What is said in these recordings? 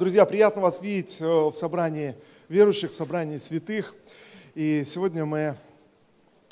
Друзья, приятно вас видеть э, в собрании верующих, в собрании святых. И сегодня мы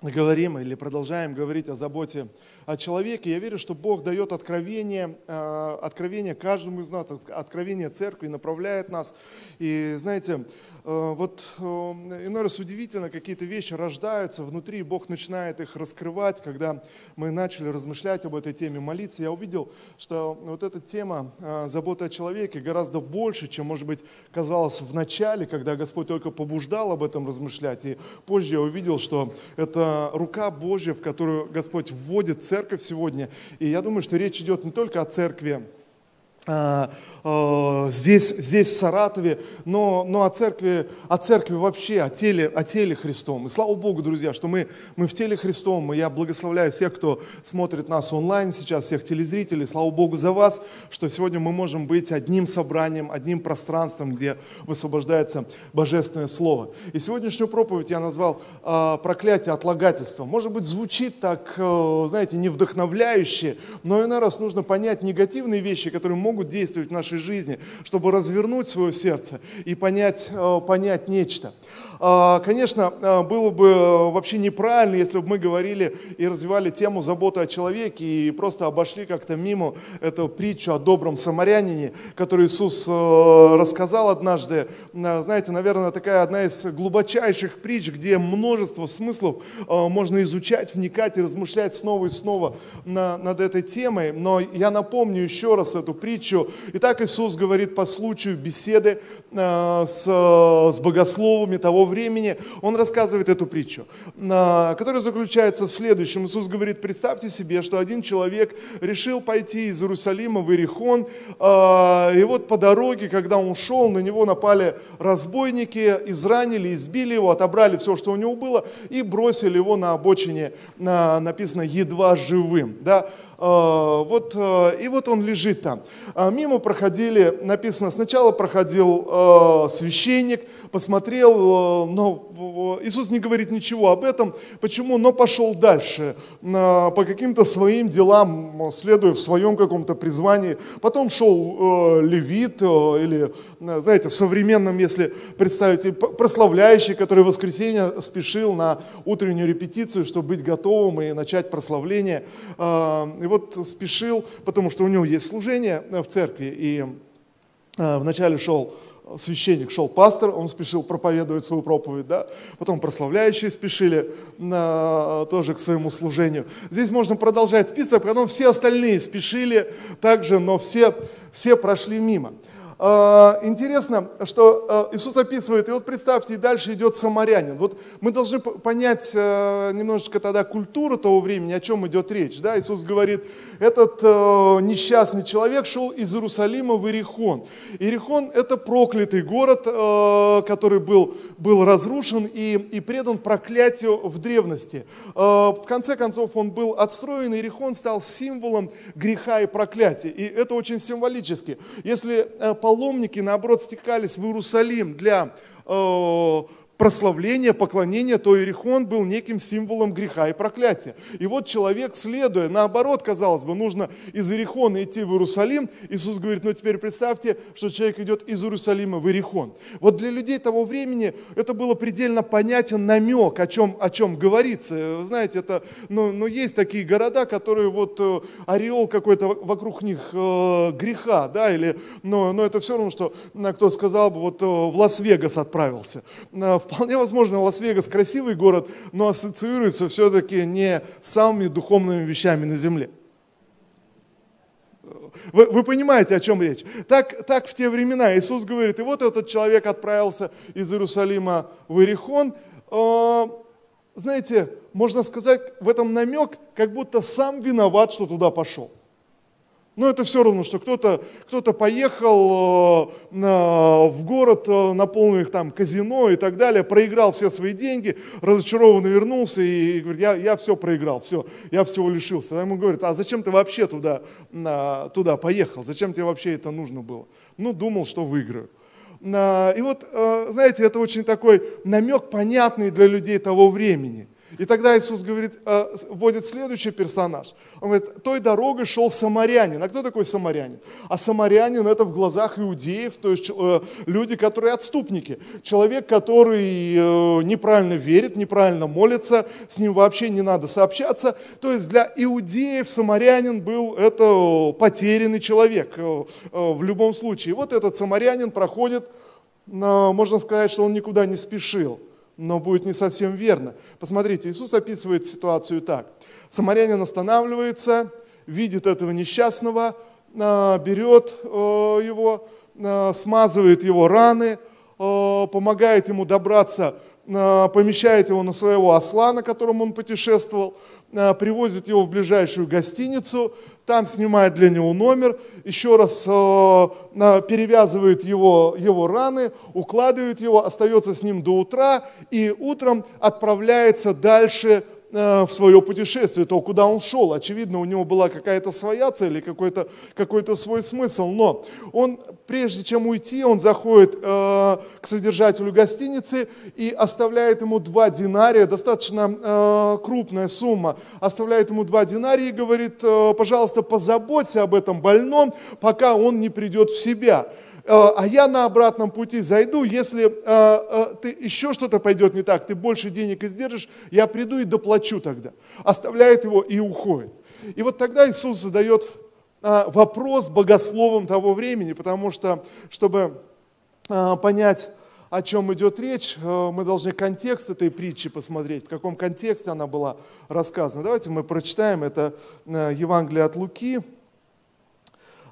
говорим или продолжаем говорить о заботе человеке. Я верю, что Бог дает откровение, э, откровение каждому из нас, откровение церкви, направляет нас. И знаете, э, вот э, иной раз удивительно, какие-то вещи рождаются внутри, Бог начинает их раскрывать. Когда мы начали размышлять об этой теме, молиться, я увидел, что вот эта тема заботы о человеке гораздо больше, чем, может быть, казалось в начале, когда Господь только побуждал об этом размышлять. И позже я увидел, что это рука Божья, в которую Господь вводит церковь сегодня. И я думаю, что речь идет не только о церкви, здесь, здесь в Саратове, но, но о, церкви, о церкви вообще, о теле, о теле Христом. И слава Богу, друзья, что мы, мы в теле Христом. И я благословляю всех, кто смотрит нас онлайн сейчас, всех телезрителей. Слава Богу за вас, что сегодня мы можем быть одним собранием, одним пространством, где высвобождается Божественное Слово. И сегодняшнюю проповедь я назвал э, «Проклятие отлагательства». Может быть, звучит так, э, знаете, не вдохновляюще, но иной раз нужно понять негативные вещи, которые могут могут действовать в нашей жизни, чтобы развернуть свое сердце и понять, э, понять нечто. А, конечно, э, было бы вообще неправильно, если бы мы говорили и развивали тему заботы о человеке и просто обошли как-то мимо эту притчу о добром самарянине, которую Иисус э, рассказал однажды. Знаете, наверное, такая одна из глубочайших притч, где множество смыслов можно изучать, вникать и размышлять снова и снова над этой темой. Но я напомню еще раз эту притчу, притчу. Итак, Иисус говорит по случаю беседы э, с, с богословами того времени. Он рассказывает эту притчу, э, которая заключается в следующем. Иисус говорит, представьте себе, что один человек решил пойти из Иерусалима в Иерихон, э, и вот по дороге, когда он шел, на него напали разбойники, изранили, избили его, отобрали все, что у него было, и бросили его на обочине, написано, едва живым. Да? Вот, и вот он лежит там. А, мимо проходили, написано, сначала проходил э, священник, посмотрел, э, но Иисус не говорит ничего об этом. Почему? Но пошел дальше, по каким-то своим делам, следуя в своем каком-то призвании. Потом шел э, левит, или, знаете, в современном, если представить, прославляющий, который в воскресенье спешил на утреннюю репетицию, чтобы быть готовым и начать прославление. И вот спешил, потому что у него есть служение в церкви, и э, вначале шел священник, шел пастор, он спешил проповедовать свою проповедь, да? потом прославляющие спешили на, тоже к своему служению. Здесь можно продолжать список, потом все остальные спешили также, но все, все прошли мимо. А, интересно, что а, Иисус описывает, и вот представьте, и дальше идет самарянин. Вот мы должны понять э, немножечко тогда культуру того времени, о чем идет речь. Да? Иисус говорит, этот э, несчастный человек шел из Иерусалима в Иерихон. Иерихон – это проклятый город, э, который был, был разрушен и, и предан проклятию в древности. В конце концов, он был отстроен, и Иерихон стал символом греха и проклятия. И это очень символически. Если паломники, наоборот, стекались в Иерусалим для э, прославления, поклонения, то Иерихон был неким символом греха и проклятия. И вот человек, следуя, наоборот, казалось бы, нужно из Иерихона идти в Иерусалим. Иисус говорит, ну теперь представьте, что человек идет из Иерусалима в Иерихон. Вот для людей того времени это было предельно понятен намек, о чем, о чем говорится. Знаете, это, ну, ну есть такие города, которые вот э, ореол какой-то вокруг них э, греха, да, или, но, но это все равно, что кто сказал бы, вот э, в Лас-Вегас отправился. Э, в Вполне возможно, Лас-Вегас красивый город, но ассоциируется все-таки не с самыми духовными вещами на земле. Вы, вы понимаете, о чем речь? Так, так в те времена Иисус говорит, и вот этот человек отправился из Иерусалима в Иерихон. Э, знаете, можно сказать, в этом намек, как будто сам виноват, что туда пошел. Но это все равно, что кто-то кто поехал э, в город, э, наполнил их там казино и так далее, проиграл все свои деньги, разочарованно вернулся и говорит, я, я все проиграл, все, я всего лишился. Тогда ему говорят, а зачем ты вообще туда, туда поехал, зачем тебе вообще это нужно было? Ну, думал, что выиграю. И вот, э, знаете, это очень такой намек понятный для людей того времени – И тогда Иисус говорит, э, вводит следующий персонаж. Он говорит, той дорогой шел самарянин. А кто такой самарянин? А самарянин это в глазах иудеев, то есть э, люди, которые отступники. Человек, который э, неправильно верит, неправильно молится, с ним вообще не надо сообщаться. То есть для иудеев самарянин был это потерянный человек в любом случае. Вот этот самарянин проходит, можно сказать, что он никуда не спешил но будет не совсем верно. Посмотрите, Иисус описывает ситуацию так. Самарянин останавливается, видит этого несчастного, а, берет э, его, а, смазывает его раны, э, помогает ему добраться, а, помещает его на своего осла, на котором он путешествовал, привозит его в ближайшую гостиницу, там снимает для него номер, еще раз э, перевязывает его, его раны, укладывает его, остается с ним до утра и утром отправляется дальше в свое путешествие, то, куда он шел. Очевидно, у него была какая-то своя цель и какой-то какой свой смысл. Но он, прежде чем уйти, он заходит э, к содержателю гостиницы и оставляет ему два динария, достаточно э, крупная сумма, оставляет ему два динария и говорит, э, пожалуйста, позаботься об этом больном, пока он не придет в себя. Э, а я на обратном пути зайду, если э, э, ты, еще что-то пойдет не так, ты больше денег издержишь, я приду и доплачу тогда. Оставляет его и уходит. И вот тогда Иисус задает вопрос богословам того времени, потому что, чтобы понять, о чем идет речь, мы должны контекст этой притчи посмотреть, в каком контексте она была рассказана. Давайте мы прочитаем это Евангелие от Луки,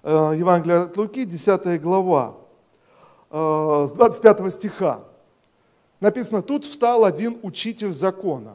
Э, Евангелие от Луки, 10 глава, э, с 25 стиха. Написано, тут встал один учитель закона.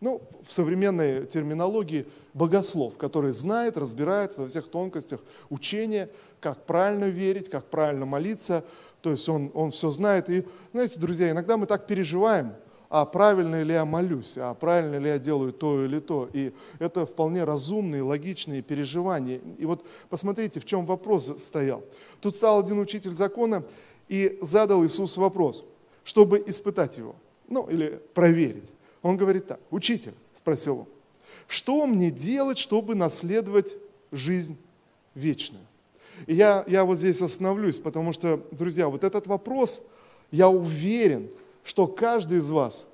Ну, в современной терминологии богослов, который знает, разбирается во всех тонкостях учения, как правильно верить, как правильно молиться. То есть он, он все знает. И, знаете, друзья, иногда мы так переживаем – а правильно ли я молюсь, а правильно ли я делаю то или то. И это вполне разумные, логичные переживания. И вот посмотрите, в чем вопрос стоял. Тут стал один учитель закона и задал Иисусу вопрос, чтобы испытать его, ну или проверить. Он говорит так, учитель, спросил он, что мне делать, чтобы наследовать жизнь вечную? И я, я вот здесь остановлюсь, потому что, друзья, вот этот вопрос, я уверен, что каждый из вас,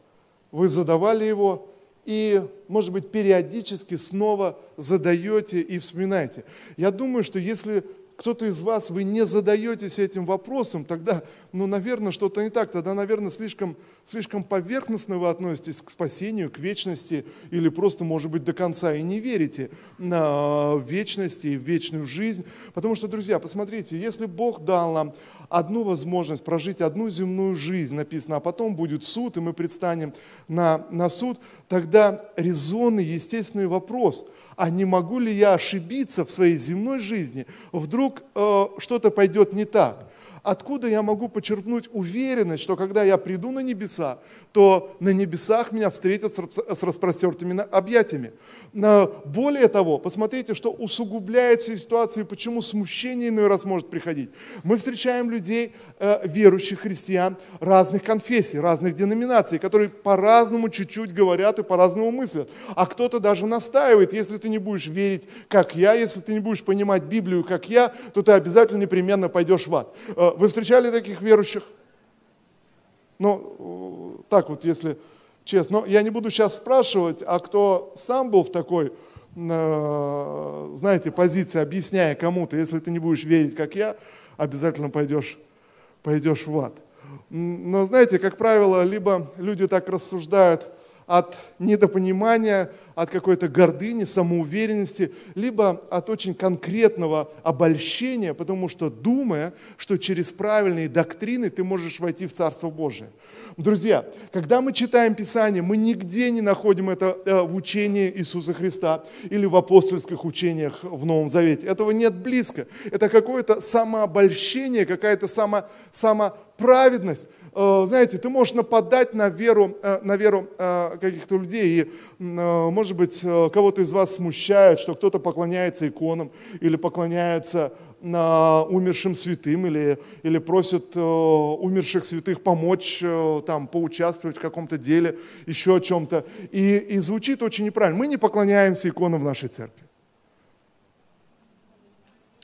вы задавали его и, может быть, периодически снова задаете и вспоминаете. Я думаю, что если кто-то из вас, вы не задаетесь этим вопросом, тогда, ну, наверное, что-то не так. Тогда, наверное, слишком, слишком поверхностно вы относитесь к спасению, к вечности, или просто, может быть, до конца и не верите на вечность и вечную жизнь. Потому что, друзья, посмотрите, если Бог дал нам одну возможность прожить одну земную жизнь, написано, а потом будет суд, и мы предстанем на, на суд, тогда резонный, естественный вопрос – а не могу ли я ошибиться в своей земной жизни, вдруг э, что-то пойдет не так. Откуда я могу почерпнуть уверенность, что когда я приду на небеса, то на небесах меня встретят с распростертыми объятиями? Более того, посмотрите, что усугубляется ситуация, почему смущение иной раз может приходить. Мы встречаем людей, э, верующих христиан, разных конфессий, разных деноминаций, которые по-разному чуть-чуть говорят и по-разному мыслят. А кто-то даже настаивает, если ты не будешь верить, как я, если ты не будешь понимать Библию, как я, то ты обязательно непременно пойдешь в ад э, вы встречали таких верующих? Ну, так вот, если честно. Но я не буду сейчас спрашивать, а кто сам был в такой, э, знаете, позиции, объясняя кому-то, если ты не будешь верить, как я, обязательно пойдешь, пойдешь в ад. Но знаете, как правило, либо люди так рассуждают от недопонимания, от какой-то гордыни, самоуверенности, либо от очень конкретного обольщения, потому что думая, что через правильные доктрины ты можешь войти в Царство Божие. Друзья, когда мы читаем Писание, мы нигде не находим это э, в учении Иисуса Христа или в апостольских учениях в Новом Завете. Этого нет близко. Это какое-то самообольщение, какая-то само, само праведность. Э, знаете, ты можешь нападать на веру, э, на веру каких-то людей, и, может быть, кого-то из вас смущает, что кто-то поклоняется иконам или поклоняется умершим святым или, или просит умерших святых помочь, там, поучаствовать в каком-то деле, еще о чем-то. И, и звучит очень неправильно. Мы не поклоняемся иконам в нашей церкви.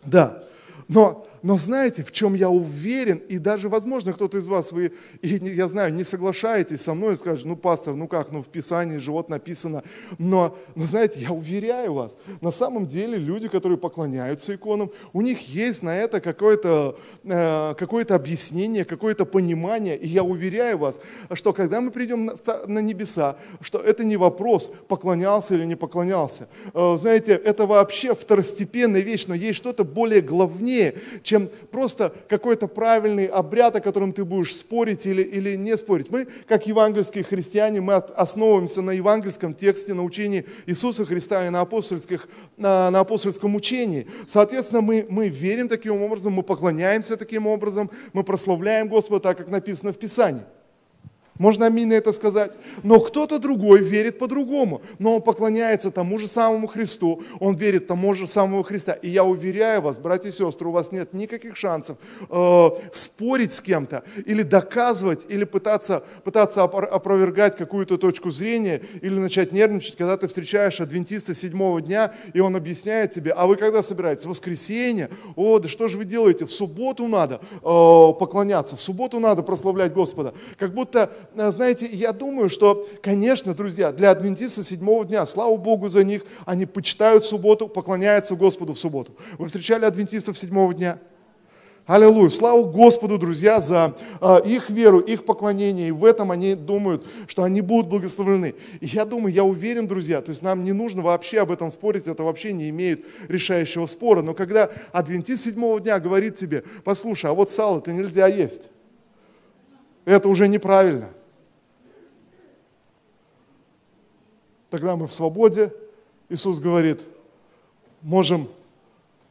Да, но но знаете, в чем я уверен, и даже, возможно, кто-то из вас, вы, и, я знаю, не соглашаетесь со мной и скажете, ну, пастор, ну как, ну в Писании же вот написано. Но, но знаете, я уверяю вас, на самом деле люди, которые поклоняются иконам, у них есть на это какое-то э, какое объяснение, какое-то понимание. И я уверяю вас, что когда мы придем на, на небеса, что это не вопрос, поклонялся или не поклонялся. Э, знаете, это вообще второстепенная вещь, но есть что-то более главнее, чем просто какой-то правильный обряд, о котором ты будешь спорить или, или не спорить. Мы, как евангельские христиане, мы основываемся на евангельском тексте, на учении Иисуса Христа и на, апостольских, на, на апостольском учении. Соответственно, мы, мы верим таким образом, мы поклоняемся таким образом, мы прославляем Господа так, как написано в Писании. Можно аминь на это сказать. Но кто-то другой верит по-другому. Но он поклоняется тому же самому Христу. Он верит тому же самому Христа. И я уверяю вас, братья и сестры, у вас нет никаких шансов э, спорить с кем-то или доказывать, или пытаться, пытаться опровергать какую-то точку зрения, или начать нервничать, когда ты встречаешь адвентиста седьмого дня, и он объясняет тебе, а вы когда собираетесь? В воскресенье? О, да что же вы делаете? В субботу надо э, поклоняться, в субботу надо прославлять Господа. Как будто знаете, я думаю, что, конечно, друзья, для адвентиста седьмого дня, слава Богу за них, они почитают субботу, поклоняются Господу в субботу. Вы встречали адвентистов седьмого дня? Аллилуйя. Слава Господу, друзья, за э, их веру, их поклонение. И в этом они думают, что они будут благословлены. И я думаю, я уверен, друзья, то есть нам не нужно вообще об этом спорить, это вообще не имеет решающего спора. Но когда адвентист седьмого дня говорит тебе, послушай, а вот сало-то нельзя есть, это уже неправильно. Тогда мы в свободе. Иисус говорит, можем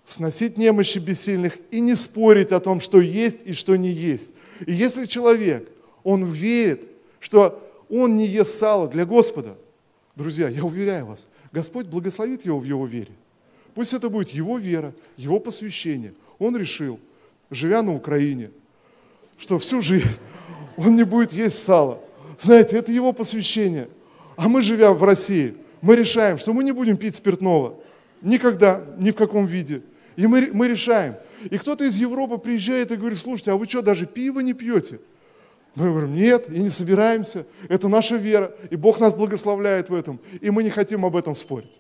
сносить немощи бессильных и не спорить о том, что есть и что не есть. И если человек, он верит, что он не ест сало для Господа, друзья, я уверяю вас, Господь благословит его в его вере. Пусть это будет его вера, его посвящение. Он решил, живя на Украине, что всю жизнь он не будет есть сало. Знаете, это его посвящение. А мы, живя в России, мы решаем, что мы не будем пить спиртного. Никогда, ни в каком виде. И мы, мы решаем. И кто-то из Европы приезжает и говорит, слушайте, а вы что, даже пиво не пьете? Мы говорим, нет, и не собираемся. Это наша вера, и Бог нас благословляет в этом. И мы не хотим об этом спорить.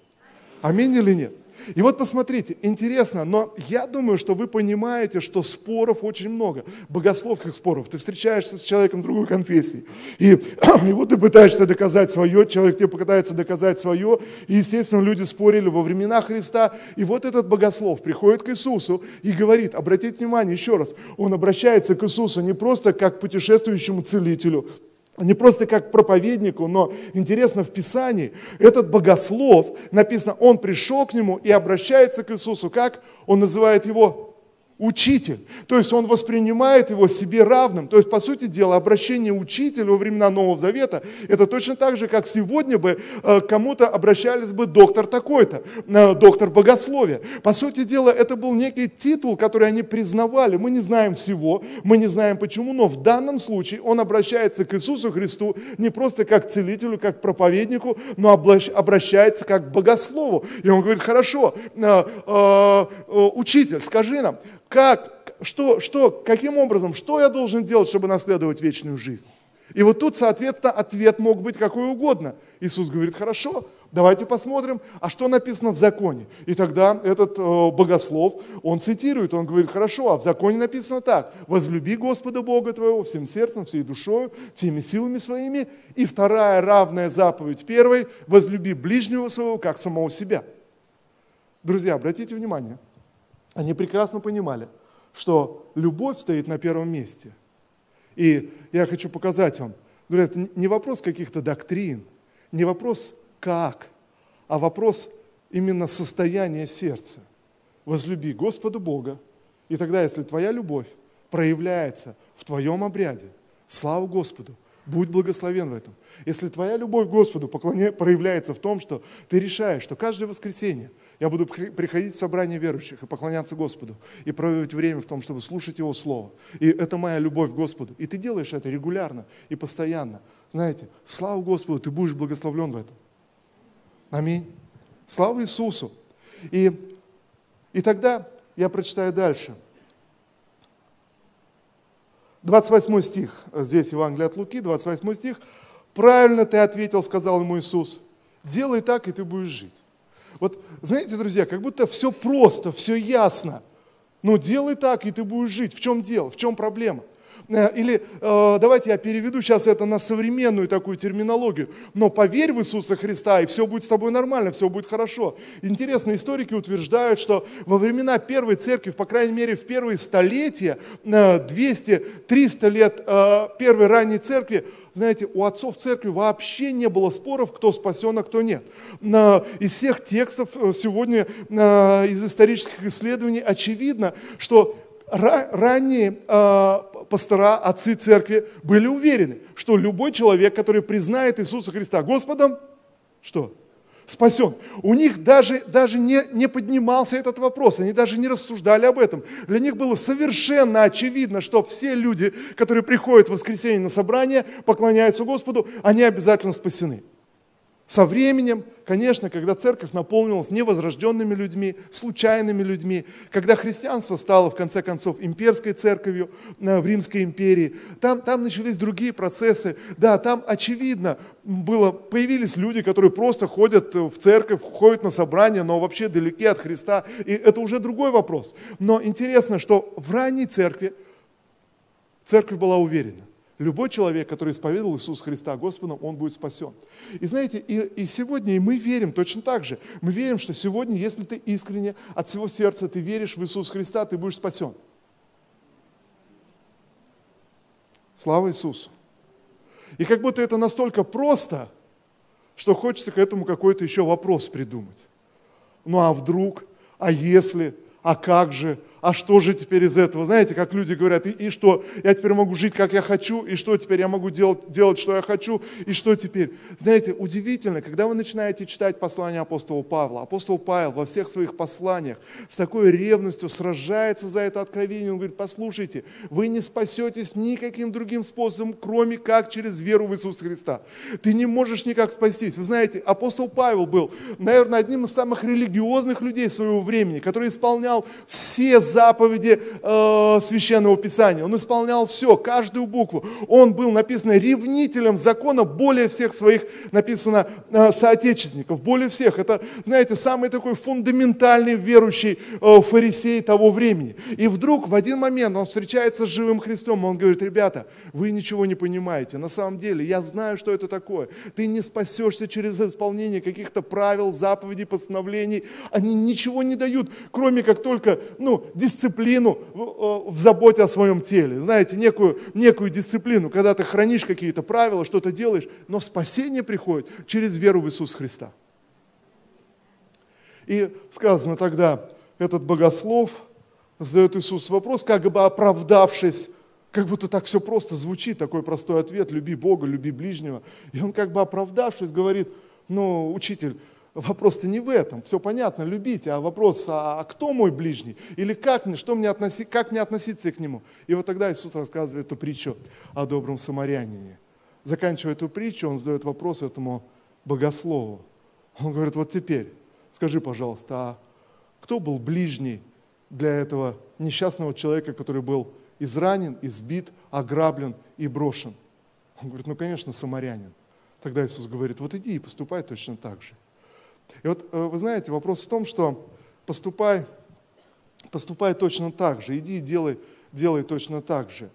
Аминь или нет? И вот посмотрите, интересно, но я думаю, что вы понимаете, что споров очень много, богословских споров. Ты встречаешься с человеком другой конфессии, и, и вот ты пытаешься доказать свое, человек тебе пытается доказать свое, и, естественно, люди спорили во времена Христа, и вот этот богослов приходит к Иисусу и говорит, обратите внимание еще раз, он обращается к Иисусу не просто как к путешествующему целителю, не просто как проповеднику, но интересно в Писании, этот богослов, написано, он пришел к нему и обращается к Иисусу, как? Он называет его учитель. То есть он воспринимает его себе равным. То есть, по сути дела, обращение учителя во времена Нового Завета, это точно так же, как сегодня бы э, кому-то обращались бы доктор такой-то, э, доктор богословия. По сути дела, это был некий титул, который они признавали. Мы не знаем всего, мы не знаем почему, но в данном случае он обращается к Иисусу Христу не просто как целителю, как проповеднику, но обращается как к богослову. И он говорит, хорошо, э, учитель, скажи нам, как, что, что, каким образом, что я должен делать, чтобы наследовать вечную жизнь? И вот тут, соответственно, ответ мог быть какой угодно. Иисус говорит, хорошо, давайте посмотрим, а что написано в законе. И тогда этот э, богослов, он цитирует, он говорит, хорошо, а в законе написано так, возлюби Господа Бога твоего всем сердцем, всей душой, всеми силами своими. И вторая равная заповедь первой, возлюби ближнего своего, как самого себя. Друзья, обратите внимание, они прекрасно понимали, что любовь стоит на первом месте. И я хочу показать вам, друзья, это не вопрос каких-то доктрин, не вопрос как, а вопрос именно состояния сердца. Возлюби Господа Бога, и тогда, если твоя любовь проявляется в твоем обряде, слава Господу, будь благословен в этом. Если твоя любовь к Господу проявляется в том, что ты решаешь, что каждое воскресенье я буду приходить в собрание верующих и поклоняться Господу, и проводить время в том, чтобы слушать Его Слово. И это моя любовь к Господу. И ты делаешь это регулярно и постоянно. Знаете, слава Господу, ты будешь благословлен в этом. Аминь. Слава Иисусу. И, и тогда я прочитаю дальше. 28 стих, здесь Евангелие от Луки, 28 стих. «Правильно ты ответил, сказал ему Иисус, делай так, и ты будешь жить». Вот знаете, друзья, как будто все просто, все ясно. Ну, делай так, и ты будешь жить. В чем дело? В чем проблема? Э, или э, давайте я переведу сейчас это на современную такую терминологию. Но поверь в Иисуса Христа, и все будет с тобой нормально, все будет хорошо. Интересно, историки утверждают, что во времена первой церкви, по крайней мере в первые столетия, 200-300 э, лет первой ранней церкви, знаете, у отцов церкви вообще не было споров, кто спасен, а кто нет. Из всех текстов сегодня, из исторических исследований, очевидно, что ранние э, пастора, отцы церкви были уверены, что любой человек, который признает Иисуса Христа Господом, что? Спасен. У них даже, даже не, не поднимался этот вопрос, они даже не рассуждали об этом. Для них было совершенно очевидно, что все люди, которые приходят в воскресенье на собрание, поклоняются Господу, они обязательно спасены. Со временем, конечно, когда церковь наполнилась невозрожденными людьми, случайными людьми, когда христианство стало, в конце концов, имперской церковью э, в Римской империи, там, там начались другие процессы. Да, там, очевидно, было, появились люди, которые просто ходят в церковь, ходят на собрания, но вообще далеки от Христа. И это уже другой вопрос. Но интересно, что в ранней церкви церковь была уверена. Любой человек, который исповедовал Иисуса Христа Господом, он будет спасен. И знаете, и, и сегодня и мы верим точно так же. Мы верим, что сегодня, если ты искренне от всего сердца ты веришь в Иисуса Христа, ты будешь спасен. Слава Иисусу. И как будто это настолько просто, что хочется к этому какой-то еще вопрос придумать. Ну а вдруг, а если, а как же, а что же теперь из этого? Знаете, как люди говорят, и, и что, я теперь могу жить, как я хочу, и что теперь я могу делать, делать, что я хочу, и что теперь? Знаете, удивительно, когда вы начинаете читать послание апостола Павла, апостол Павел во всех своих посланиях с такой ревностью сражается за это откровение, он говорит, послушайте, вы не спасетесь никаким другим способом, кроме как через веру в Иисуса Христа. Ты не можешь никак спастись. Вы знаете, апостол Павел был, наверное, одним из самых религиозных людей своего времени, который исполнял все заповеди э, Священного Писания. Он исполнял все, каждую букву. Он был, написано, ревнителем закона более всех своих, написано, э, соотечественников. Более всех. Это, знаете, самый такой фундаментальный верующий э, фарисей того времени. И вдруг в один момент он встречается с живым Христом, он говорит, ребята, вы ничего не понимаете. На самом деле, я знаю, что это такое. Ты не спасешься через исполнение каких-то правил, заповедей, постановлений. Они ничего не дают, кроме как только, ну, дисциплину в э, заботе о своем теле. Знаете, некую, некую дисциплину, когда ты хранишь какие-то правила, что-то делаешь, но спасение приходит через веру в Иисуса Христа. И сказано тогда, этот богослов задает Иисус вопрос, как бы оправдавшись, как будто так все просто звучит, такой простой ответ, люби Бога, люби ближнего. И он как бы оправдавшись говорит, ну, учитель, Вопрос-то не в этом, все понятно, любите, а вопрос, а, а кто мой ближний? Или как мне, что мне относи, как мне относиться к нему? И вот тогда Иисус рассказывает эту притчу о добром самарянине. Заканчивая эту притчу, он задает вопрос этому богослову. Он говорит, вот теперь, скажи, пожалуйста, а кто был ближний для этого несчастного человека, который был изранен, избит, ограблен и брошен? Он говорит, ну, конечно, самарянин. Тогда Иисус говорит, вот иди и поступай точно так же. И вот э, вы знаете, вопрос в том, что поступай, поступай точно так же, иди и делай, делай точно так же.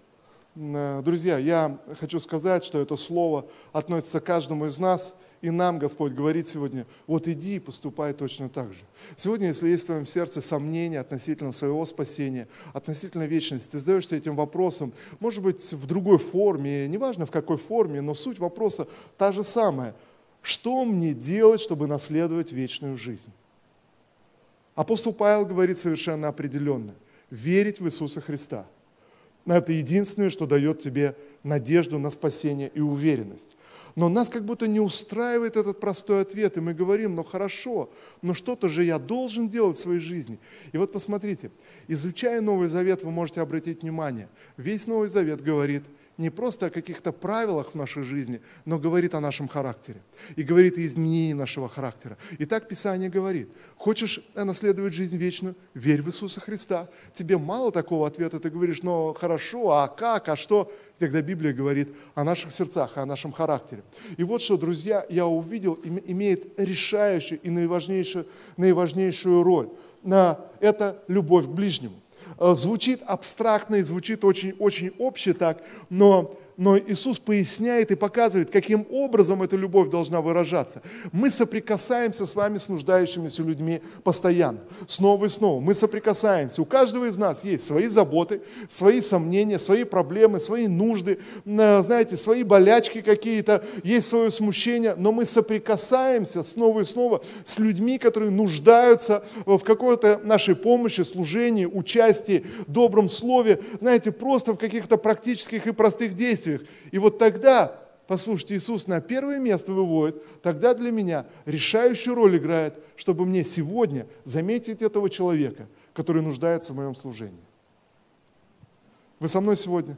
Э, друзья, я хочу сказать, что это слово относится к каждому из нас, и нам Господь говорит сегодня, вот иди и поступай точно так же. Сегодня, если есть в твоем сердце сомнения относительно своего спасения, относительно вечности, ты задаешься этим вопросом, может быть, в другой форме, неважно в какой форме, но суть вопроса та же самая – что мне делать, чтобы наследовать вечную жизнь? Апостол Павел говорит совершенно определенно. Верить в Иисуса Христа. Это единственное, что дает тебе надежду на спасение и уверенность. Но нас как будто не устраивает этот простой ответ, и мы говорим, ну хорошо, но что-то же я должен делать в своей жизни. И вот посмотрите, изучая Новый Завет, вы можете обратить внимание, весь Новый Завет говорит – не просто о каких-то правилах в нашей жизни, но говорит о нашем характере. И говорит о изменении нашего характера. И так Писание говорит. Хочешь наследовать жизнь вечную? Верь в Иисуса Христа. Тебе мало такого ответа. Ты говоришь, ну хорошо, а как, а что? Тогда Библия говорит о наших сердцах, о нашем характере. И вот что, друзья, я увидел, имеет решающую и наиважнейшую, наиважнейшую роль. Это любовь к ближнему. Э, звучит абстрактно и звучит очень, очень обще так, но но Иисус поясняет и показывает, каким образом эта любовь должна выражаться. Мы соприкасаемся с вами, с нуждающимися людьми постоянно, снова и снова. Мы соприкасаемся. У каждого из нас есть свои заботы, свои сомнения, свои проблемы, свои нужды, знаете, свои болячки какие-то, есть свое смущение, но мы соприкасаемся снова и снова с людьми, которые нуждаются в какой-то нашей помощи, служении, участии, добром слове, знаете, просто в каких-то практических и простых действиях действиях. И вот тогда, послушайте, Иисус на первое место выводит, тогда для меня решающую роль играет, чтобы мне сегодня заметить этого человека, который нуждается в моем служении. Вы со мной сегодня?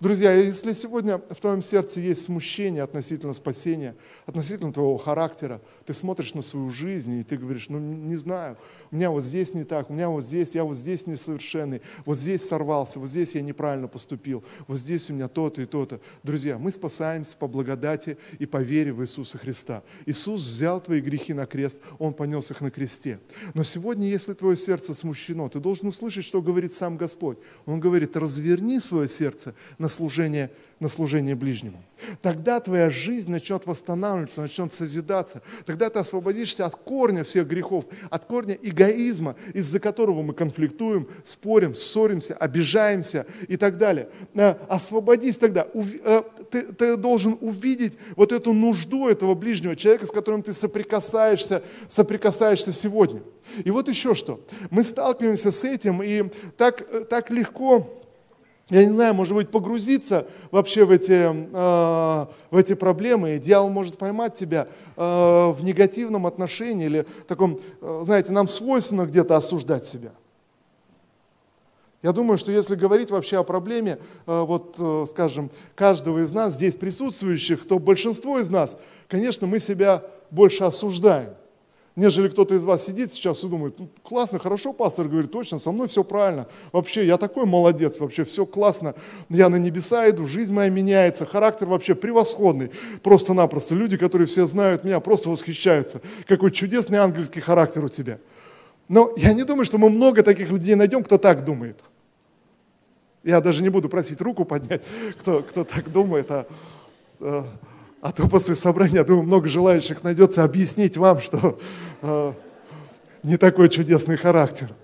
Друзья, если сегодня в твоем сердце есть смущение относительно спасения, относительно твоего характера, ты смотришь на свою жизнь и ты говоришь, ну не знаю, у меня вот здесь не так, у меня вот здесь, я вот здесь несовершенный, вот здесь сорвался, вот здесь я неправильно поступил, вот здесь у меня то-то и то-то. Друзья, мы спасаемся по благодати и по вере в Иисуса Христа. Иисус взял твои грехи на крест, Он понес их на кресте. Но сегодня, если твое сердце смущено, ты должен услышать, что говорит сам Господь. Он говорит, разверни свое сердце на служение, на служение ближнему. Тогда твоя жизнь начнет восстанавливаться, начнет созидаться. Тогда ты освободишься от корня всех грехов, от корня эгоизма, из-за которого мы конфликтуем, спорим, ссоримся, обижаемся и так далее. Э, освободись тогда. Э, ты, ты должен увидеть вот эту нужду этого ближнего человека, с которым ты соприкасаешься, соприкасаешься сегодня. И вот еще что. Мы сталкиваемся с этим, и так, э, так легко я не знаю, может быть, погрузиться вообще в эти, э, в эти проблемы, и дьявол может поймать тебя э, в негативном отношении или таком, э, знаете, нам свойственно где-то осуждать себя. Я думаю, что если говорить вообще о проблеме, вот, скажем, каждого из нас, здесь присутствующих, то большинство из нас, конечно, мы себя больше осуждаем нежели кто-то из вас сидит сейчас и думает, ну, классно, хорошо, пастор говорит, точно, со мной все правильно, вообще я такой молодец, вообще все классно, я на небеса иду, жизнь моя меняется, характер вообще превосходный, просто-напросто. Люди, которые все знают меня, просто восхищаются, какой чудесный ангельский характер у тебя. Но я не думаю, что мы много таких людей найдем, кто так думает. Я даже не буду просить руку поднять, кто, кто так думает, а, а а то после собрания, я думаю, много желающих найдется объяснить вам, что э, не такой чудесный характер.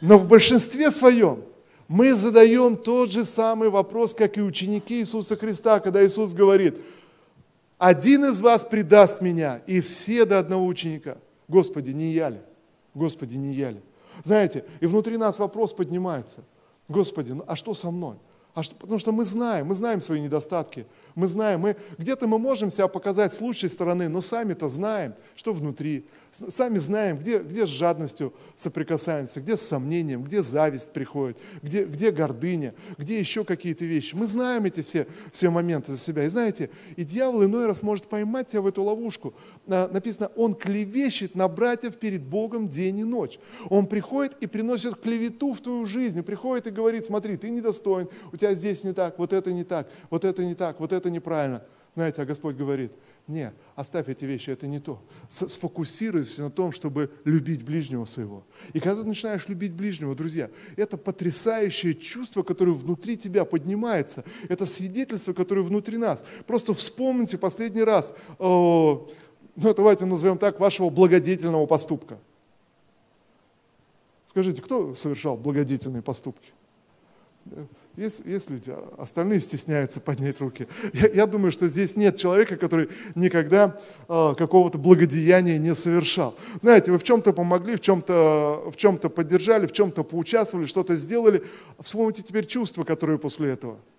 Но в большинстве своем мы задаем тот же самый вопрос, как и ученики Иисуса Христа, когда Иисус говорит, один из вас предаст меня, и все до одного ученика. Господи, не я ли? Господи, не я ли? Знаете, и внутри нас вопрос поднимается. Господи, ну а что со мной? А что, потому что мы знаем, мы знаем свои недостатки, мы знаем, мы, где-то мы можем себя показать с лучшей стороны, но сами-то знаем, что внутри. Сами знаем, где, где с жадностью соприкасаемся, где с сомнением, где зависть приходит, где, где гордыня, где еще какие-то вещи. Мы знаем эти все, все моменты за себя. И знаете, и дьявол иной раз может поймать тебя в эту ловушку. Написано, он клевещет на братьев перед Богом день и ночь. Он приходит и приносит клевету в твою жизнь, приходит и говорит, смотри, ты недостоин, у тебя здесь не так, вот это не так, вот это не так, вот это неправильно. Знаете, а Господь говорит, не, оставь эти вещи, это не то. Сфокусируйся на том, чтобы любить ближнего своего. И когда ты начинаешь любить ближнего, друзья, это потрясающее чувство, которое внутри тебя поднимается. Это свидетельство, которое внутри нас. Просто вспомните последний раз, ну давайте назовем так, вашего благодетельного поступка. Скажите, кто совершал благодетельные поступки? Есть, есть люди, а остальные стесняются поднять руки. Я, я думаю, что здесь нет человека, который никогда э, какого-то благодеяния не совершал. Знаете, вы в чем-то помогли, в чем-то в чем-то поддержали, в чем-то поучаствовали, что-то сделали. Вспомните теперь чувства, которые после этого –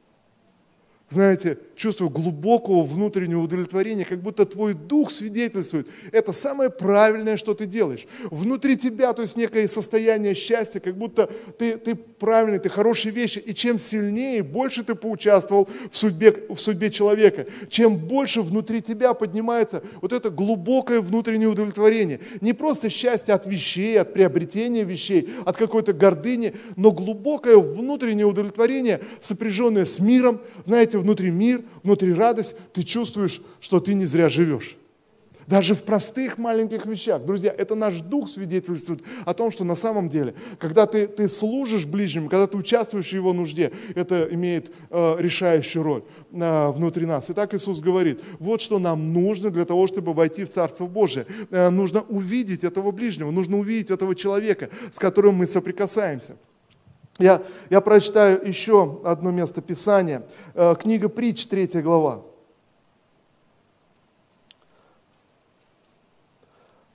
знаете, чувство глубокого внутреннего удовлетворения, как будто твой дух свидетельствует. Это самое правильное, что ты делаешь. Внутри тебя, то есть некое состояние счастья, как будто ты, ты правильный, ты хорошие вещи. И чем сильнее, больше ты поучаствовал в судьбе, в судьбе человека, чем больше внутри тебя поднимается вот это глубокое внутреннее удовлетворение. Не просто счастье от вещей, от приобретения вещей, от какой-то гордыни, но глубокое внутреннее удовлетворение, сопряженное с миром, знаете, внутри мир, внутри радость, ты чувствуешь, что ты не зря живешь. Даже в простых маленьких вещах. Друзья, это наш дух свидетельствует о том, что на самом деле, когда ты, ты служишь ближнему, когда ты участвуешь в его нужде, это имеет э, решающую роль э, внутри нас. И так Иисус говорит, вот что нам нужно для того, чтобы войти в Царство Божие. Э, нужно увидеть этого ближнего, нужно увидеть этого человека, с которым мы соприкасаемся. Я, я прочитаю еще одно место Писания. Э, книга Притч, 3 глава.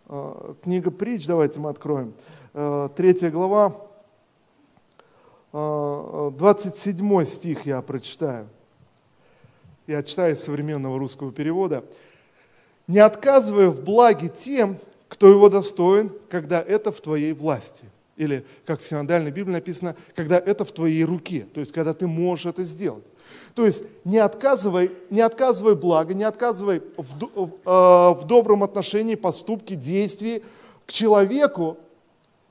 Э, книга Притч, давайте мы откроем. 3 э, глава, 27 стих я прочитаю. Я читаю из современного русского перевода. «Не отказывая в благе тем, кто его достоин, когда это в твоей власти». Или, как в синодальной Библии написано, когда это в твоей руке, то есть когда ты можешь это сделать. То есть не отказывай, не отказывай благо, не отказывай в, в, э, в добром отношении, поступке, действии к человеку,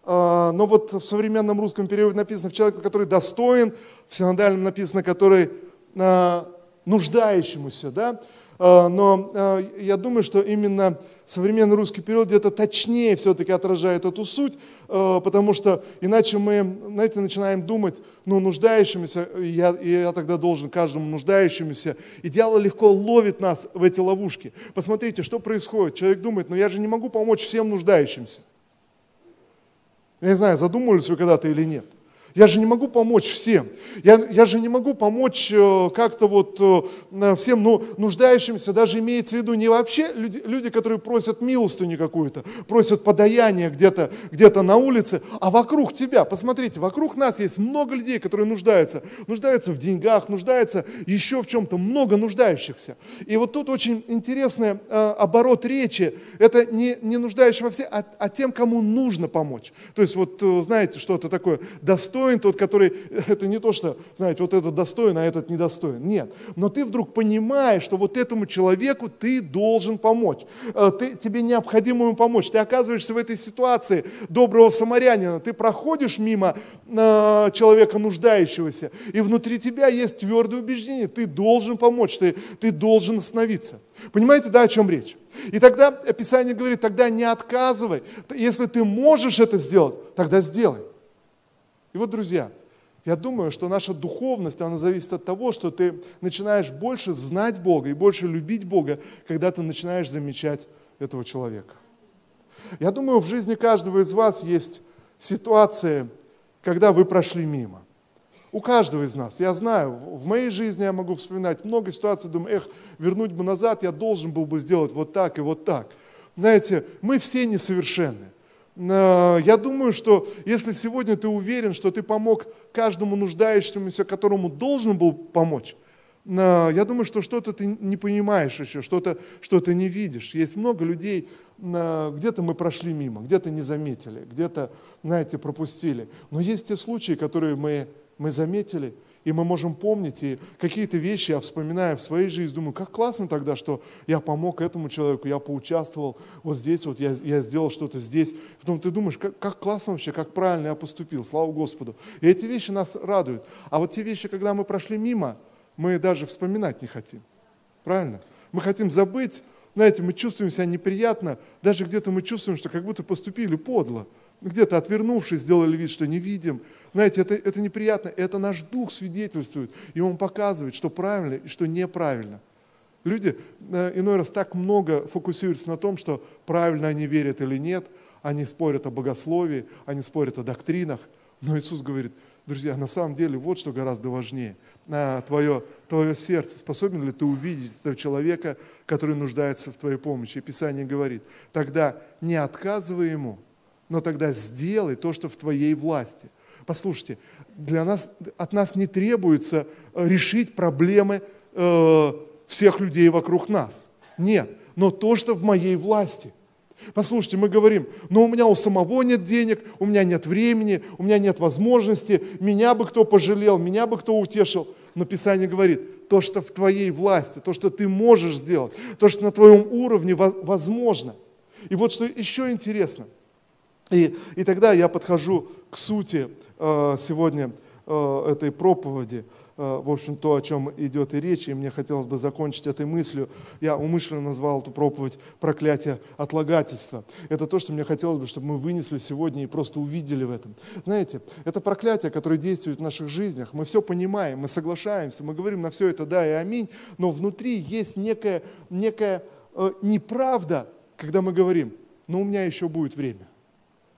э, но вот в современном русском переводе написано в человеку, который достоин, в синодальном написано, который э, нуждающемуся, да, но я думаю, что именно современный русский перевод где-то точнее все-таки отражает эту суть, э, потому что иначе мы, знаете, начинаем думать, ну, нуждающимися, я, я тогда должен каждому нуждающемуся, и дьявол легко ловит нас в эти ловушки. Посмотрите, что происходит. Человек думает, ну, я же не могу помочь всем нуждающимся. Я не знаю, задумывались вы когда-то или нет. Я же не могу помочь всем. Я, я же не могу помочь э, как-то вот э, всем ну, нуждающимся, даже имеется в виду не вообще люди, люди которые просят милостыню какую-то, просят подаяние где-то где на улице, а вокруг тебя. Посмотрите, вокруг нас есть много людей, которые нуждаются. Нуждаются в деньгах, нуждаются еще в чем-то, много нуждающихся. И вот тут очень интересный э, оборот речи. Это не, не нуждающим а, а тем, кому нужно помочь. То есть вот знаете, что-то такое достойное достоин, тот, который, это не то, что, знаете, вот этот достоин, а этот недостоин. Нет. Но ты вдруг понимаешь, что вот этому человеку ты должен помочь. Э, ты, тебе необходимо ему помочь. Ты оказываешься в этой ситуации доброго самарянина. Ты проходишь мимо э, человека нуждающегося, и внутри тебя есть твердое убеждение. Ты должен помочь, ты, ты должен остановиться. Понимаете, да, о чем речь? И тогда Писание говорит, тогда не отказывай. Если ты можешь это сделать, тогда сделай. И вот, друзья, я думаю, что наша духовность, она зависит от того, что ты начинаешь больше знать Бога и больше любить Бога, когда ты начинаешь замечать этого человека. Я думаю, в жизни каждого из вас есть ситуации, когда вы прошли мимо. У каждого из нас. Я знаю, в моей жизни я могу вспоминать много ситуаций, думаю, эх, вернуть бы назад, я должен был бы сделать вот так и вот так. Знаете, мы все несовершенны. Я думаю, что если сегодня ты уверен, что ты помог каждому нуждающемуся, которому должен был помочь, я думаю, что что-то ты не понимаешь еще, что-то что не видишь. Есть много людей, где-то мы прошли мимо, где-то не заметили, где-то, знаете, пропустили. Но есть те случаи, которые мы, мы заметили, и мы можем помнить, и какие-то вещи я вспоминаю в своей жизни, думаю, как классно тогда, что я помог этому человеку, я поучаствовал вот здесь, вот я, я сделал что-то здесь. Потом ты думаешь, как, как классно вообще, как правильно я поступил, слава Господу. И эти вещи нас радуют. А вот те вещи, когда мы прошли мимо, мы даже вспоминать не хотим. Правильно? Мы хотим забыть, знаете, мы чувствуем себя неприятно, даже где-то мы чувствуем, что как будто поступили подло где-то отвернувшись, сделали вид, что не видим. Знаете, это, это неприятно, это наш дух свидетельствует, и он показывает, что правильно и что неправильно. Люди э, иной раз так много фокусируются на том, что правильно они верят или нет, они спорят о богословии, они спорят о доктринах, но Иисус говорит, Друзья, на самом деле вот что гораздо важнее. А, твое, твое сердце. Способен ли ты увидеть этого человека, который нуждается в твоей помощи? И Писание говорит, тогда не отказывай ему, но тогда сделай то, что в твоей власти. Послушайте, для нас, от нас не требуется решить проблемы э, всех людей вокруг нас. Нет, но то, что в моей власти – Послушайте, мы говорим, но у меня у самого нет денег, у меня нет времени, у меня нет возможности, меня бы кто пожалел, меня бы кто утешил. Но Писание говорит, то, что в твоей власти, то, что ты можешь сделать, то, что на твоем уровне возможно. И вот что еще интересно. И, и тогда я подхожу к сути э, сегодня э, этой проповеди – Э, в общем, то, о чем идет и речь, и мне хотелось бы закончить этой мыслью. Я умышленно назвал эту проповедь «Проклятие отлагательства». Это то, что мне хотелось бы, чтобы мы вынесли сегодня и просто увидели в этом. Знаете, это проклятие, которое действует в наших жизнях. Мы все понимаем, мы соглашаемся, мы говорим на все это «да» и «аминь», но внутри есть некая, некая э, неправда, когда мы говорим «но у меня еще будет время,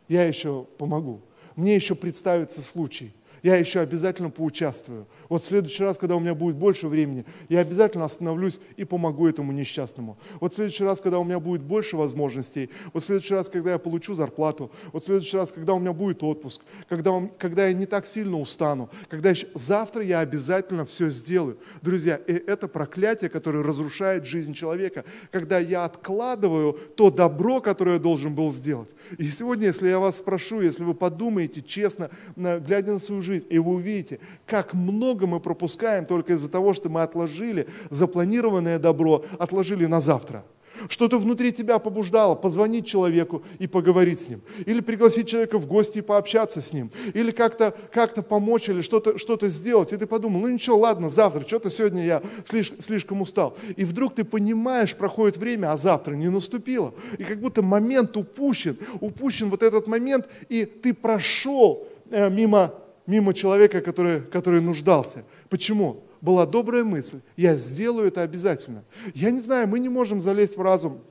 я еще помогу, мне еще представится случай, я еще обязательно поучаствую. Вот в следующий раз, когда у меня будет больше времени, я обязательно остановлюсь и помогу этому несчастному. Вот в следующий раз, когда у меня будет больше возможностей, вот в следующий раз, когда я получу зарплату, вот в следующий раз, когда у меня будет отпуск, когда, когда я не так сильно устану, когда еще... завтра я обязательно все сделаю. Друзья, и это проклятие, которое разрушает жизнь человека, когда я откладываю то добро, которое я должен был сделать. И сегодня, если я вас спрошу, если вы подумаете честно, глядя на свою жизнь, и вы увидите, как много мы пропускаем только из-за того, что мы отложили запланированное добро, отложили на завтра. Что-то внутри тебя побуждало позвонить человеку и поговорить с ним. Или пригласить человека в гости и пообщаться с ним. Или как-то как помочь, или что-то что сделать. И ты подумал, ну ничего, ладно, завтра, что-то сегодня я слишком, слишком устал. И вдруг ты понимаешь, проходит время, а завтра не наступило. И как будто момент упущен. Упущен вот этот момент, и ты прошел э, мимо мимо человека, который, который нуждался. Почему? Была добрая мысль. Я сделаю это обязательно. Я не знаю, мы не можем залезть в разум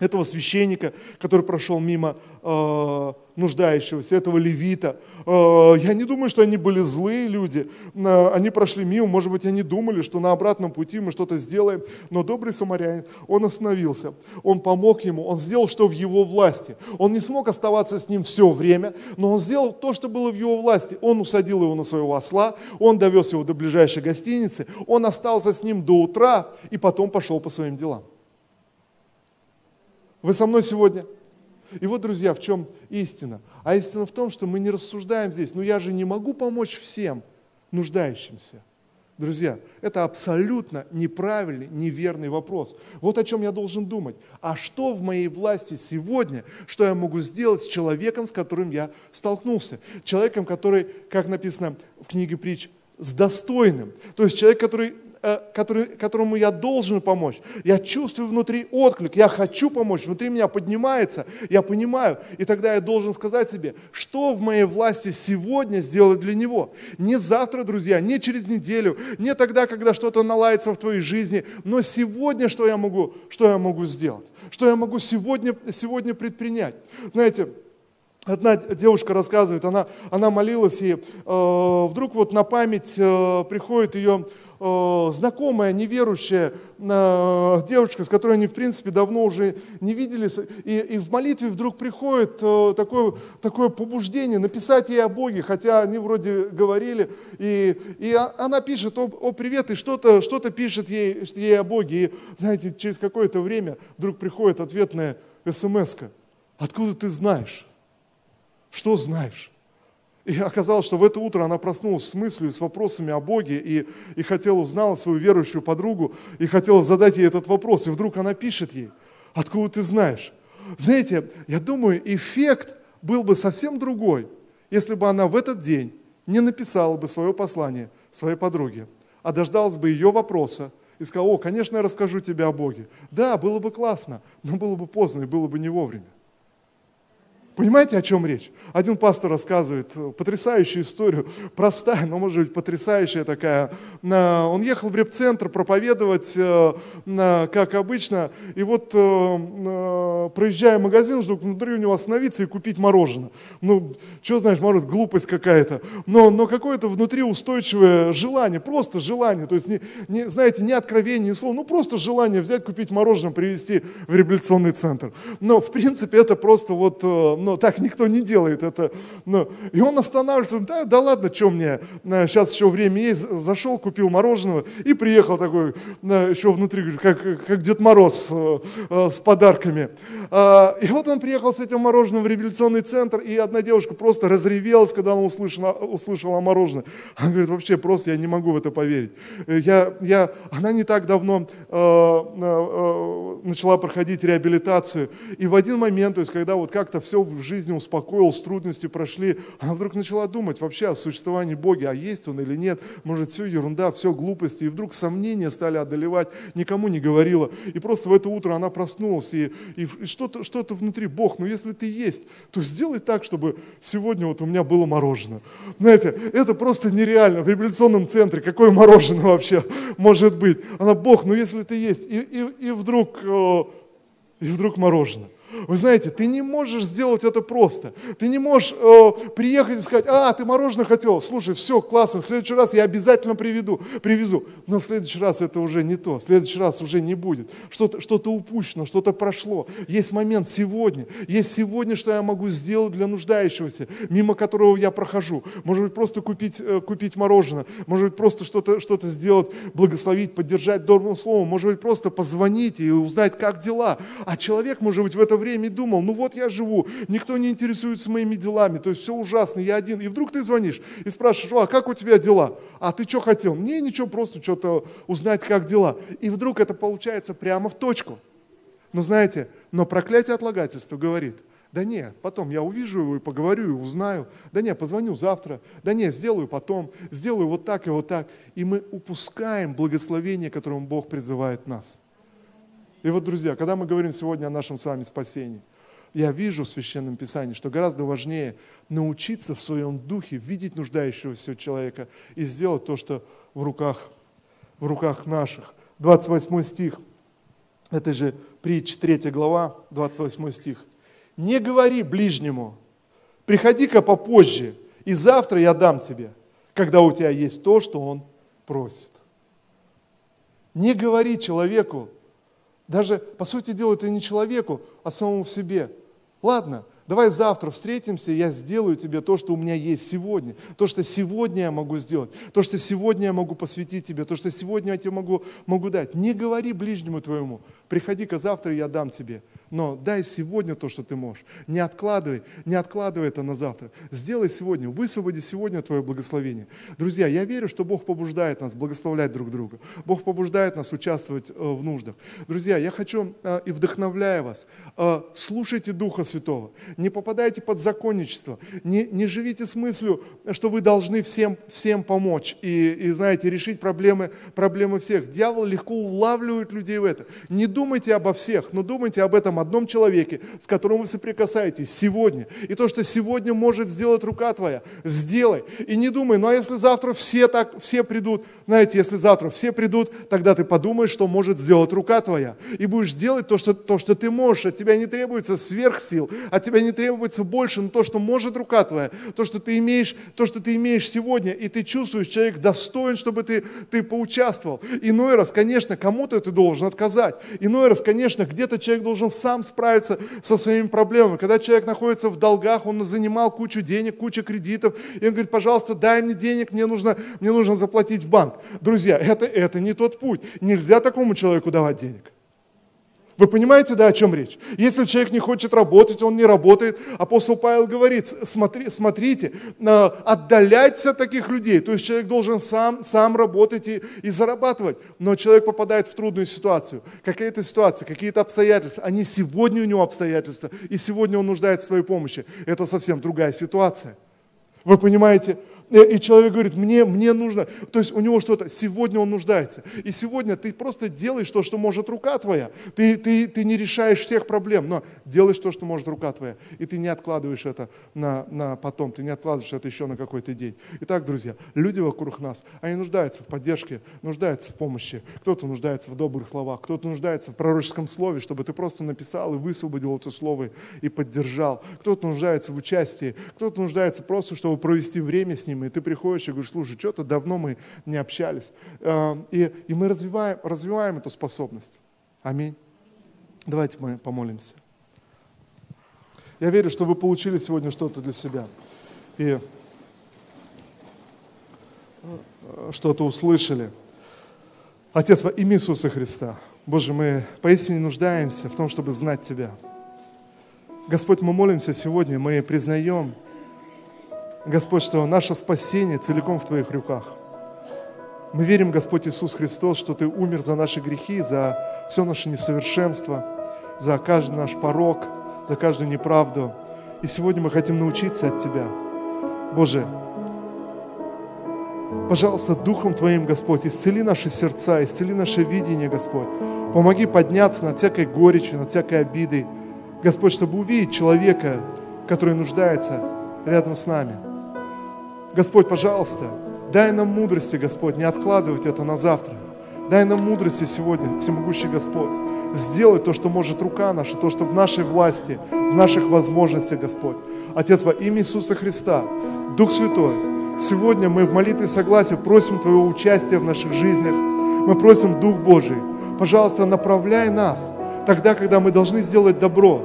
этого священника, который прошел мимо э, нуждающегося, этого левита. Э, я не думаю, что они были злые люди. Э, они прошли мимо, может быть, они думали, что на обратном пути мы что-то сделаем. Но добрый самарянин, он остановился, он помог ему, он сделал, что в его власти. Он не смог оставаться с ним все время, но он сделал то, что было в его власти. Он усадил его на своего осла, он довез его до ближайшей гостиницы, он остался с ним до утра и потом пошел по своим делам. Вы со мной сегодня? И вот, друзья, в чем истина? А истина в том, что мы не рассуждаем здесь, ну я же не могу помочь всем нуждающимся. Друзья, это абсолютно неправильный, неверный вопрос. Вот о чем я должен думать. А что в моей власти сегодня, что я могу сделать с человеком, с которым я столкнулся? Человеком, который, как написано в книге притч, с достойным. То есть человек, который который, которому я должен помочь. Я чувствую внутри отклик, я хочу помочь, внутри меня поднимается, я понимаю. И тогда я должен сказать себе, что в моей власти сегодня сделать для него. Не завтра, друзья, не через неделю, не тогда, когда что-то наладится в твоей жизни, но сегодня что я могу, что я могу сделать, что я могу сегодня, сегодня предпринять. Знаете, Одна девушка рассказывает, она, она молилась, и э, вдруг вот на память э, приходит ее Э, знакомая, неверующая э, девушка, с которой они, в принципе, давно уже не виделись, и, и в молитве вдруг приходит э, такое, такое побуждение написать ей о Боге, хотя они вроде говорили, и, и она пишет, о, о привет, и что-то что пишет ей, ей о Боге, и, знаете, через какое-то время вдруг приходит ответная смс -ка. Откуда ты знаешь? Что знаешь? И оказалось, что в это утро она проснулась с мыслью, с вопросами о Боге и, и хотела узнала свою верующую подругу и хотела задать ей этот вопрос. И вдруг она пишет ей, откуда ты знаешь? Знаете, я думаю, эффект был бы совсем другой, если бы она в этот день не написала бы свое послание своей подруге, а дождалась бы ее вопроса и сказала, о, конечно, я расскажу тебе о Боге. Да, было бы классно, но было бы поздно и было бы не вовремя. Понимаете, о чем речь? Один пастор рассказывает э, потрясающую историю, простая, но, может быть, потрясающая такая. Он ехал в реп-центр проповедовать, э, как обычно, и вот э, проезжая магазин, вдруг внутри у него остановиться и купить мороженое. Ну, что знаешь, мороженое, глупость какая-то, но, но какое-то внутри устойчивое желание, просто желание, то есть, не, не, знаете, не откровение, не слово, ну, просто желание взять, купить мороженое, привезти в реабилитационный центр. Но, в принципе, это просто вот, но так никто не делает это. Но. И он останавливается, да, да ладно, что мне, сейчас еще время есть, зашел, купил мороженого и приехал такой, еще внутри, как, как Дед Мороз э, э, с подарками. А, и вот он приехал с этим мороженым в реабилитационный центр, и одна девушка просто разревелась, когда она услышала, услышала мороженое. Она говорит, вообще просто я не могу в это поверить. Я, я, она не так давно э, э, начала проходить реабилитацию, и в один момент, то есть когда вот как-то все в жизни успокоилось, трудности прошли, она вдруг начала думать вообще о существовании Бога, а есть Он или нет, может все ерунда, все глупости, и вдруг сомнения стали одолевать, никому не говорила, и просто в это утро она проснулась, и, и что-то что внутри, Бог, ну если ты есть, то сделай так, чтобы сегодня вот у меня было мороженое. Знаете, это просто нереально, в революционном центре, какое мороженое вообще может быть? Она, Бог, ну если ты есть, и, и, и вдруг, э, и вдруг мороженое. Вы знаете, ты не можешь сделать это просто. Ты не можешь э, приехать и сказать, а, ты мороженое хотел, слушай, все, классно, в следующий раз я обязательно приведу, привезу. Но в следующий раз это уже не то, в следующий раз уже не будет. Что-то что упущено, что-то прошло. Есть момент сегодня, есть сегодня, что я могу сделать для нуждающегося, мимо которого я прохожу. Может быть, просто купить, э, купить мороженое, может быть, просто что-то что сделать, благословить, поддержать добрым словом, может быть, просто позвонить и узнать, как дела. А человек, может быть, в это время и думал, ну вот я живу, никто не интересуется моими делами, то есть все ужасно, я один. И вдруг ты звонишь и спрашиваешь, а как у тебя дела? А ты что хотел? Мне ничего, просто что-то узнать, как дела. И вдруг это получается прямо в точку. Но знаете, но проклятие отлагательства говорит, да не, потом я увижу его и поговорю, и узнаю. Да не, позвоню завтра. Да не, сделаю потом. Сделаю вот так и вот так. И мы упускаем благословение, которым Бог призывает нас. И вот, друзья, когда мы говорим сегодня о нашем с вами спасении, я вижу в Священном Писании, что гораздо важнее научиться в своем духе видеть нуждающегося человека и сделать то, что в руках, в руках наших. 28 стих, это же притч, 3 глава, 28 стих. «Не говори ближнему, приходи-ка попозже, и завтра я дам тебе, когда у тебя есть то, что он просит». Не говори человеку, даже, по сути дела, это не человеку, а самому себе. Ладно, давай завтра встретимся, я сделаю тебе то, что у меня есть сегодня, то, что сегодня я могу сделать, то, что сегодня я могу посвятить тебе, то, что сегодня я тебе могу, могу дать. Не говори ближнему твоему, приходи-ка завтра, я дам тебе. Но дай сегодня то, что ты можешь. Не откладывай, не откладывай это на завтра. Сделай сегодня, высвободи сегодня твое благословение. Друзья, я верю, что Бог побуждает нас благословлять друг друга. Бог побуждает нас участвовать э, в нуждах. Друзья, я хочу э, и вдохновляю вас, э, слушайте Духа Святого не попадайте под законничество, не, не живите с мыслью, что вы должны всем, всем помочь и, и, знаете, решить проблемы, проблемы всех. Дьявол легко улавливает людей в это. Не думайте обо всех, но думайте об этом одном человеке, с которым вы соприкасаетесь сегодня. И то, что сегодня может сделать рука твоя, сделай. И не думай, ну а если завтра все так, все придут, знаете, если завтра все придут, тогда ты подумаешь, что может сделать рука твоя. И будешь делать то, что, то, что ты можешь. От тебя не требуется сверхсил, от тебя не требуется больше, но то, что может рука твоя, то, что ты имеешь, то, что ты имеешь сегодня, и ты чувствуешь, человек достоин, чтобы ты, ты поучаствовал. Иной раз, конечно, кому-то ты должен отказать. Иной раз, конечно, где-то человек должен сам справиться со своими проблемами. Когда человек находится в долгах, он занимал кучу денег, кучу кредитов, и он говорит, пожалуйста, дай мне денег, мне нужно, мне нужно заплатить в банк. Друзья, это, это не тот путь. Нельзя такому человеку давать денег. Вы понимаете, да, о чем речь? Если человек не хочет работать, он не работает. Апостол Павел говорит, смотри, смотрите, отдаляйтесь от таких людей. То есть человек должен сам, сам работать и, и зарабатывать. Но человек попадает в трудную ситуацию. Какая-то ситуация, какие-то обстоятельства. Они сегодня у него обстоятельства, и сегодня он нуждается в своей помощи. Это совсем другая ситуация. Вы понимаете? И человек говорит, мне, мне нужно, то есть у него что-то, сегодня он нуждается. И сегодня ты просто делаешь то, что может рука твоя. Ты, ты, ты не решаешь всех проблем, но делаешь то, что может рука твоя. И ты не откладываешь это на, на потом, ты не откладываешь это еще на какой-то день. Итак, друзья, люди вокруг нас, они нуждаются в поддержке, нуждаются в помощи. Кто-то нуждается в добрых словах, кто-то нуждается в пророческом слове, чтобы ты просто написал и высвободил это слово и поддержал. Кто-то нуждается в участии, кто-то нуждается просто, чтобы провести время с ним, и ты приходишь и говоришь, слушай, что-то давно мы не общались. Э, и, и мы развиваем, развиваем эту способность. Аминь. Давайте мы помолимся. Я верю, что вы получили сегодня что-то для себя. И э, что-то услышали. Отец, во имя Иисуса Христа, Боже, мы поистине нуждаемся в том, чтобы знать Тебя. Господь, мы молимся сегодня, мы признаем, Господь, что наше спасение целиком в Твоих руках. Мы верим, Господь Иисус Христос, что Ты умер за наши грехи, за все наше несовершенство, за каждый наш порог, за каждую неправду. И сегодня мы хотим научиться от Тебя. Боже, пожалуйста, Духом Твоим, Господь, исцели наши сердца, исцели наше видение, Господь. Помоги подняться над всякой горечью, над всякой обидой. Господь, чтобы увидеть человека, который нуждается рядом с нами – Господь, пожалуйста, дай нам мудрости, Господь, не откладывать это на завтра. Дай нам мудрости сегодня, всемогущий Господь, сделать то, что может рука наша, то, что в нашей власти, в наших возможностях, Господь. Отец, во имя Иисуса Христа, Дух Святой, сегодня мы в молитве согласия просим Твоего участия в наших жизнях. Мы просим Дух Божий, пожалуйста, направляй нас тогда, когда мы должны сделать добро,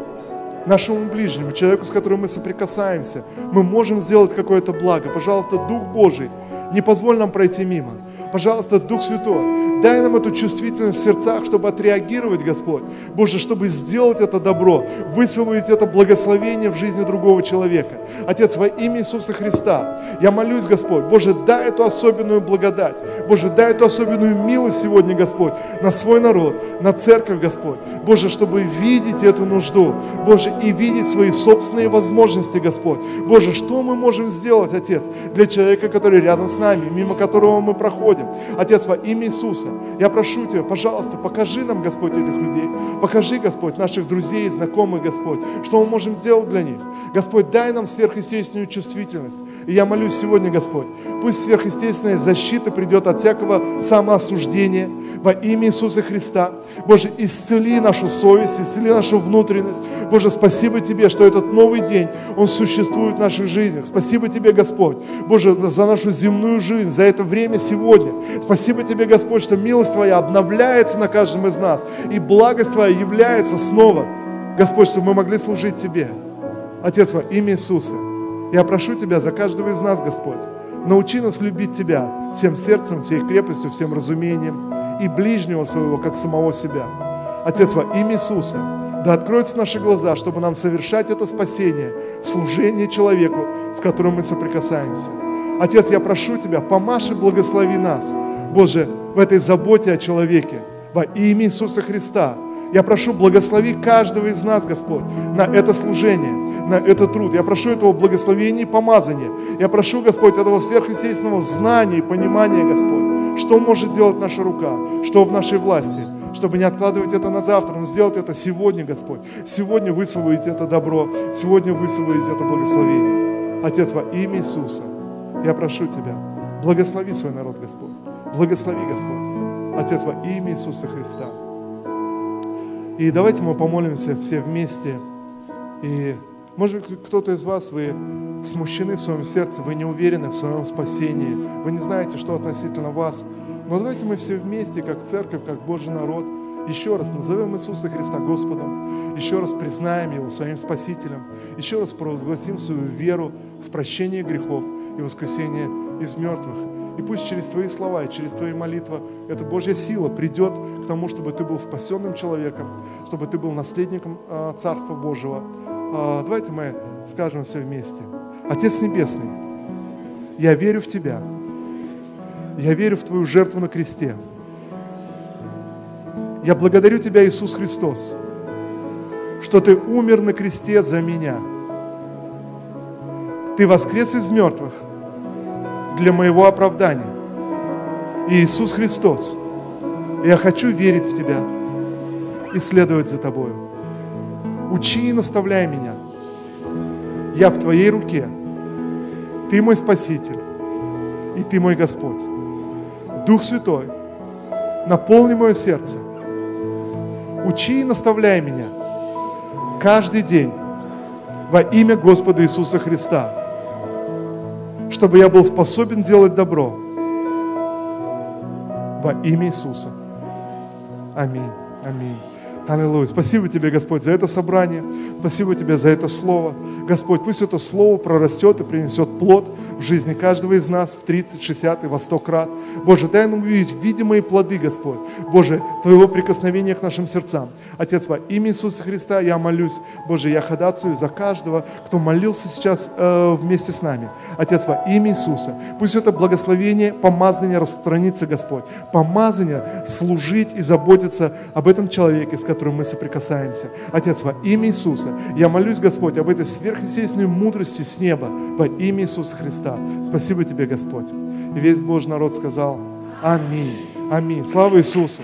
нашему ближнему, человеку, с которым мы соприкасаемся, мы можем сделать какое-то благо. Пожалуйста, Дух Божий, не позволь нам пройти мимо. Пожалуйста, Дух Святой, дай нам эту чувствительность в сердцах, чтобы отреагировать, Господь. Боже, чтобы сделать это добро, высвободить это благословение в жизни другого человека. Отец, во имя Иисуса Христа, я молюсь, Господь, Боже, дай эту особенную благодать. Боже, дай эту особенную милость сегодня, Господь, на свой народ, на церковь, Господь. Боже, чтобы видеть эту нужду, Боже, и видеть свои собственные возможности, Господь. Боже, что мы можем сделать, Отец, для человека, который рядом с нами, мимо которого мы проходим, Отец, во имя Иисуса, я прошу Тебя, пожалуйста, покажи нам, Господь, этих людей. Покажи, Господь, наших друзей, знакомых, Господь, что мы можем сделать для них. Господь, дай нам сверхъестественную чувствительность. И я молюсь сегодня, Господь, пусть сверхъестественная защита придет от всякого самоосуждения во имя Иисуса Христа. Боже, исцели нашу совесть, исцели нашу внутренность. Боже, спасибо Тебе, что этот новый день, он существует в наших жизнях. Спасибо Тебе, Господь, Боже, за нашу земную жизнь, за это время сегодня. Спасибо Тебе, Господь, что милость Твоя обновляется на каждом из нас, и благость Твоя является снова, Господь, чтобы мы могли служить Тебе. Отец, во имя Иисуса, я прошу Тебя за каждого из нас, Господь, научи нас любить Тебя всем сердцем, всей крепостью, всем разумением и ближнего своего, как самого себя. Отец, во имя Иисуса, да откроются наши глаза, чтобы нам совершать это спасение, служение человеку, с которым мы соприкасаемся. Отец, я прошу Тебя, помаши, благослови нас, Боже, в этой заботе о человеке, во имя Иисуса Христа. Я прошу, благослови каждого из нас, Господь, на это служение, на этот труд. Я прошу этого благословения и помазания. Я прошу, Господь, этого сверхъестественного знания и понимания, Господь, что может делать наша рука, что в нашей власти, чтобы не откладывать это на завтра, но сделать это сегодня, Господь. Сегодня высвободить это добро, сегодня высвободить это благословение. Отец, во имя Иисуса, я прошу Тебя, благослови свой народ, Господь. Благослови, Господь. Отец, во имя Иисуса Христа. И давайте мы помолимся все вместе. И может быть, кто-то из вас, вы смущены в своем сердце, вы не уверены в своем спасении, вы не знаете, что относительно вас. Но давайте мы все вместе, как церковь, как Божий народ, еще раз назовем Иисуса Христа Господом, еще раз признаем Его своим Спасителем, еще раз провозгласим свою веру в прощение грехов и воскресение из мертвых. И пусть через Твои слова и через Твои молитвы эта Божья сила придет к тому, чтобы Ты был спасенным человеком, чтобы Ты был наследником э, Царства Божьего. Э, давайте мы скажем все вместе. Отец Небесный, я верю в Тебя. Я верю в Твою жертву на кресте. Я благодарю Тебя, Иисус Христос, что Ты умер на кресте за меня. Ты воскрес из мертвых – для моего оправдания. Иисус Христос, я хочу верить в Тебя и следовать за Тобою. Учи и наставляй меня. Я в Твоей руке. Ты мой Спаситель, и Ты мой Господь. Дух Святой, наполни мое сердце. Учи и наставляй меня каждый день во имя Господа Иисуса Христа, чтобы я был способен делать добро во имя Иисуса. Аминь. Аминь. Аллилуйя. Спасибо тебе, Господь, за это собрание. Спасибо тебе за это слово. Господь, пусть это слово прорастет и принесет плод в жизни каждого из нас в 30, 60 и во 100 крат. Боже, дай нам увидеть видимые плоды, Господь. Боже, Твоего прикосновения к нашим сердцам. Отец, во имя Иисуса Христа я молюсь. Боже, я ходацию за каждого, кто молился сейчас э, вместе с нами. Отец, во имя Иисуса. Пусть это благословение, помазание распространится, Господь. Помазание служить и заботиться об этом человеке, с которым которым мы соприкасаемся. Отец, во имя Иисуса, я молюсь, Господь, об этой сверхъестественной мудрости с неба во имя Иисуса Христа. Спасибо Тебе, Господь. И весь Божий народ сказал Аминь. Аминь. Слава Иисусу.